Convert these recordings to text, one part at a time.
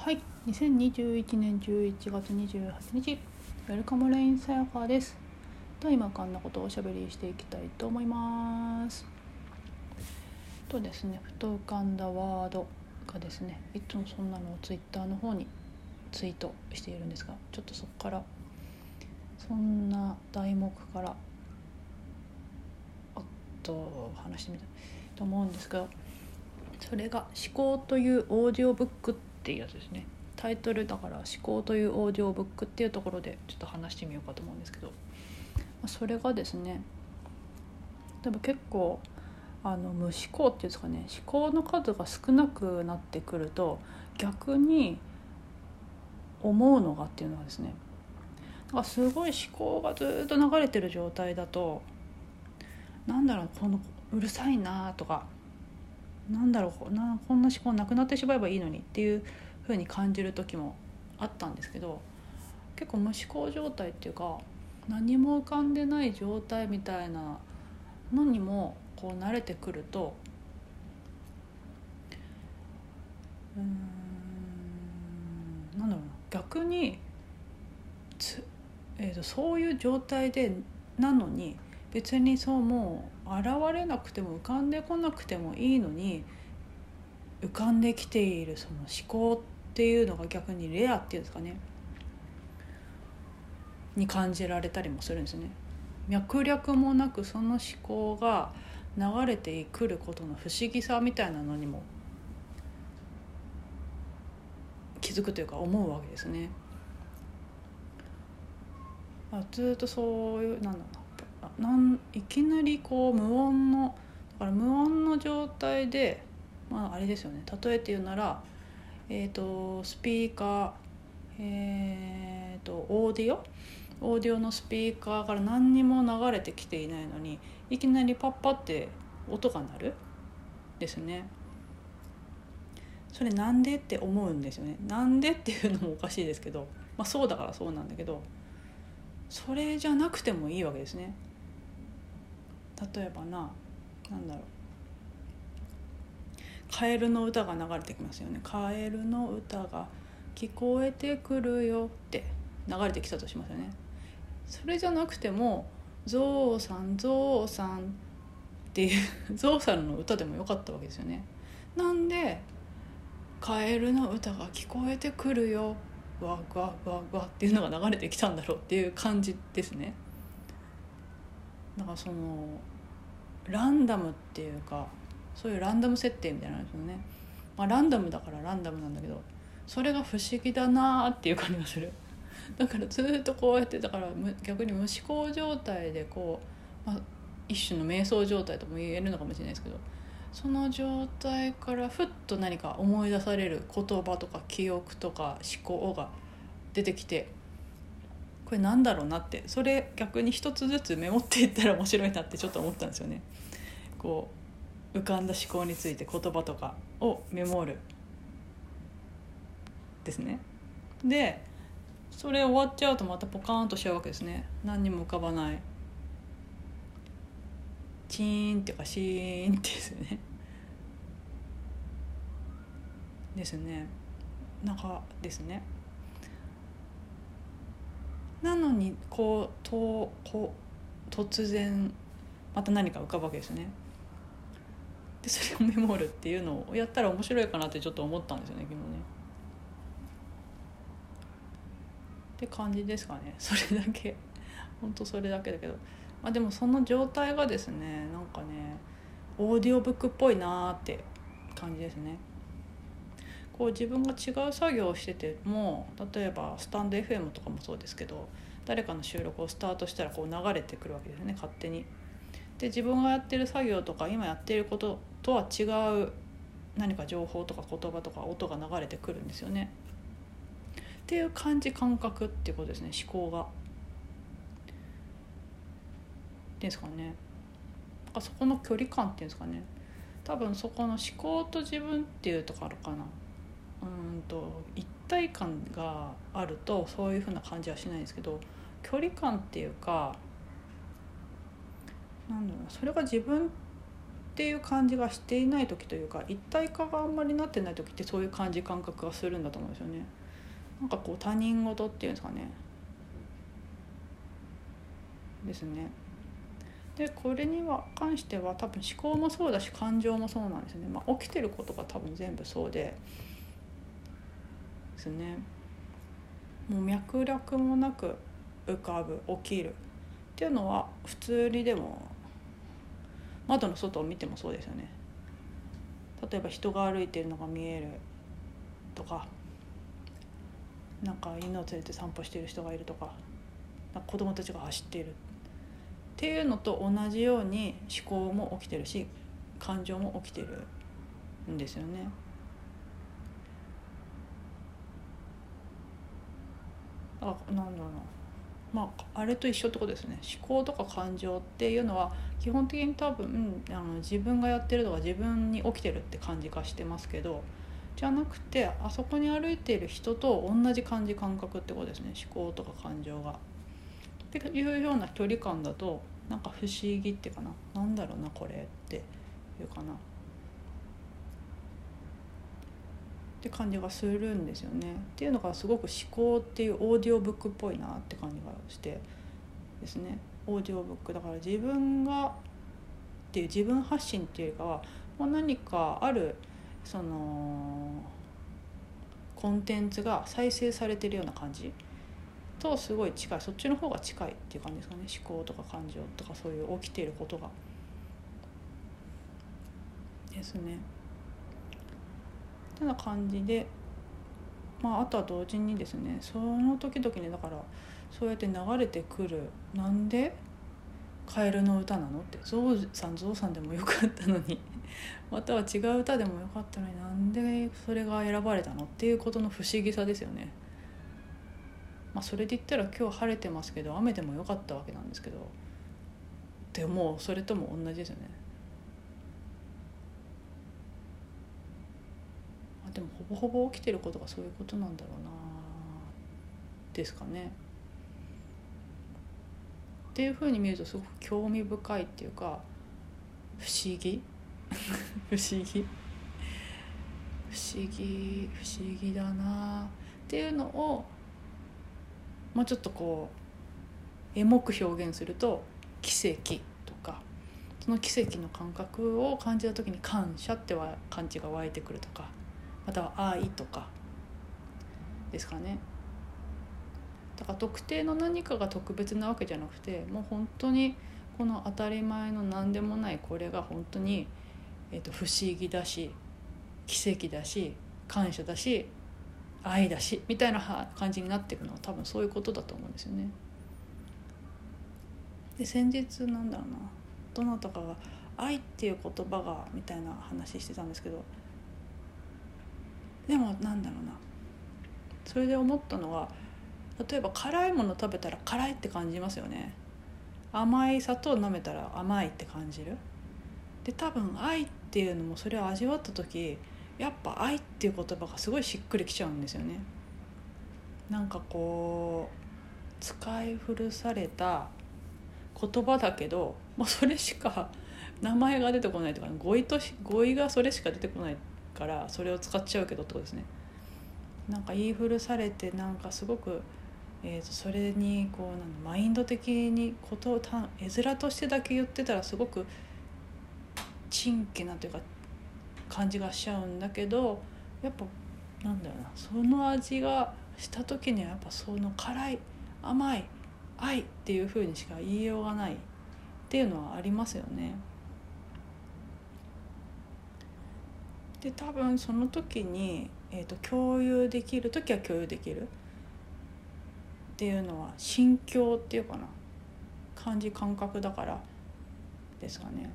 はい、2021年11月28日、ウェルカムレインさやかです。と今こんなことをおしゃべりしていきたいと思います。とですね、ふと浮かんだワードがですね、いつもそんなのをツイッターの方にツイートしているんですが、ちょっとそこからそんな題目からあっと話してみたいと思うんですが、それが「思考というオーディオブック」っていうやつですね。タイトルだから「思考というオーディオブック」っていうところでちょっと話してみようかと思うんですけど。それがですねでも結構あの無思考っていうんですかね。思考の数が少なくなってくると逆に思うのがっていうのはですね。だからすごい思考がずっと流れてる状態だとなんだろうこのうるさいなとかなんだろうなこんな思考なくなってしまえばいいのにっていうふうに感じる時もあったんですけど結構無思考状態っていうか何も浮かんでない状態みたいなのにもこう慣れてくるとうんなんだろうな逆につ、えーと、そういう状態でなのに別にそうもう現れなくても浮かんでこなくてもいいのに浮かんできているその思考っていうのが逆にレアっていうんですかねに感じられたりもするんですね。脈略もなくその思考が流れてくることの不思議さみたいなのにも気づくというか思うわけですね。あずっとそういうなんだろうなんいきなりこう無音のだから無音の状態でまああれですよね例えて言うなら、えーと、スピーカーえーと、オーディオ？オーディオのスピーカーから何にも流れてきていないのにいきなりパッパって音が鳴るですね。それなんでって思うんですよね。なんでっていうのもおかしいですけど、まあ、そうだからそうなんだけどそれじゃなくてもいいわけですね。例えばな何だろう。カエルの歌が流れてきますよね。カエルの歌が聞こえてくるよって。流れてきたとしますよね。それじゃなくても「ゾウさんゾウさん」っていう ゾウさんの歌でもよかったわけですよね。なんで「カエルの歌が聞こえてくるよ」わわわわっていうのが流れてきたんだろうっていう感じですね。だからそのランダムっていうかそういうランダム設定みたいなんですよね、まあ、ランダムだからランダムなんだけどそれが不思議だなっていう感じがする。だからずっとこうやってだから逆に無思考状態でこう、まあ、一種の瞑想状態とも言えるのかもしれないですけどその状態からふっと何か思い出される言葉とか記憶とか思考が出てきてこれなんだろうなってそれ逆に一つずつメモっていったら面白いなってちょっと思ったんですよね。こう浮かんだ思考について言葉とかをメモるですね。でそれ終わっちゃうとまたポカーンとしちゃうわけですね。何にも浮かばない。チーンっていうかシーンってですね。ですね。なんかですね。なのにこうとこう突然また何か浮かぶわけですね。でそれをメモるっていうのをやったら面白いかなってちょっと思ったんですよね昨日ね。って感じですかね。それだけ。本当それだけだけど。まあでもその状態がですねなんかねオーディオブックっぽいなーって感じですね。こう自分が違う作業をしてても例えばスタンド FM とかもそうですけど誰かの収録をスタートしたらこう流れてくるわけですね勝手に。で自分がやってる作業とか今やってることとは違う何か情報とか言葉とか音が流れてくるんですよね。っていう感じ感覚っていうことですね思考が。ですかね。あそこの距離感っていうんですかね。多分そこの思考と自分っていうところかな。うんと一体感があるとそういうふうな感じはしないんですけど距離感っていうかなんだろうそれが自分っていう感じがしていない時というか一体化があんまりなってない時ってそういう感じ感覚がするんだと思うんですよね。なんかこう他人事っていうんですかね。ですね。でこれには関しては多分思考もそうだし感情もそうなんですね。まあ、起きてることが多分全部そうでですね。もう脈絡もなく浮かぶ起きるっていうのは普通にでも窓の外を見てもそうですよね例えば人が歩いてるのが見えるとかなんか犬を連れて散歩してる人がいるとかか子供たちが走ってるっていうのと同じように思考も起きてるし感情も起きてるんですよね。あなんだろう。なまあ、あれと一緒ってことですね。思考とか感情っていうのは基本的に多分あの自分がやってるとか自分に起きてるって感じ化してますけどじゃなくてあそこに歩いている人と同じ感じ感覚ってことですね。思考とか感情が。っていうような距離感だとなんか不思議っていうかな。何だろうなこれっていうかな。って感じがするんですよね。っていうのがすごく思考っていうオーディオブックっぽいなって感じがしてですねオーディオブックだから自分がっていう自分発信っていうよりかはもう何かあるそのコンテンツが再生されてるような感じとすごい近いそっちの方が近いっていう感じですかね思考とか感情とかそういう起きていることが。ですね。てな感じで、まあ、あとは同時にですねその時々にだからそうやって流れてくるなんでカエルの歌なのってゾウさんゾウさんでもよかったのに または違う歌でもよかったのになんでそれが選ばれたの？っていうことの不思議さですよね。まあ、それで言ったら今日晴れてますけど雨でもよかったわけなんですけどでもそれとも同じですよね。でもほぼほぼ起きてることがそういうことなんだろうなですかね。っていうふうに見るとすごく興味深いっていうか 不思議？不思議？不思議不思議だなっていうのをもうちょっとこうエモく表現すると奇跡とかその奇跡の感覚を感じた時に感謝っては感じが湧いてくるとか。または愛とかですかねだから特定の何かが特別なわけじゃなくてもう本当にこの当たり前の何でもないこれが本当に、えー、と不思議だし奇跡だし感謝だし愛だしみたいな感じになっていくのは多分そういうことだと思うんですよね。で先日なんだろうなどなたかが「愛」っていう言葉がみたいな話してたんですけどでもなんだろうな。それで思ったのは例えば辛いもの食べたら辛いって感じますよね。甘い砂糖舐めたら甘いって感じる。で多分愛っていうのもそれを味わった時やっぱ愛っていう言葉がすごいしっくりきちゃうんですよね。なんかこう使い古された言葉だけどもうそれしか名前が出てこないとか語彙と語彙がそれしか出てこないからそれを使っちゃうけどってことですねなんか言い古されてなんかすごく、えー、とそれにこうなんマインド的にことを絵面としてだけ言ってたらすごく珍奇なというか感じがしちゃうんだけどやっぱなんだろうなその味がした時にはやっぱその辛い甘い愛っていう風にしか言いようがないっていうのはありますよね。で多分その時に、えーと、共有できる時は共有できるっていうのは心境っていうかな感じ感覚だからですかね。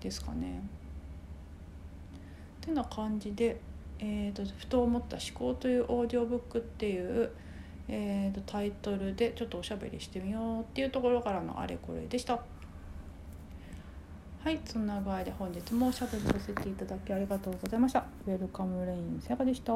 ですかね。ってな感じで、えーと、ふと思った「思考」というオーディオブックっていう、えーとタイトルでちょっとおしゃべりしてみようっていうところからのあれこれでした。はいそんな具合で本日もおしゃべりさせていただきありがとうございました。ウェルカムレインセガでした。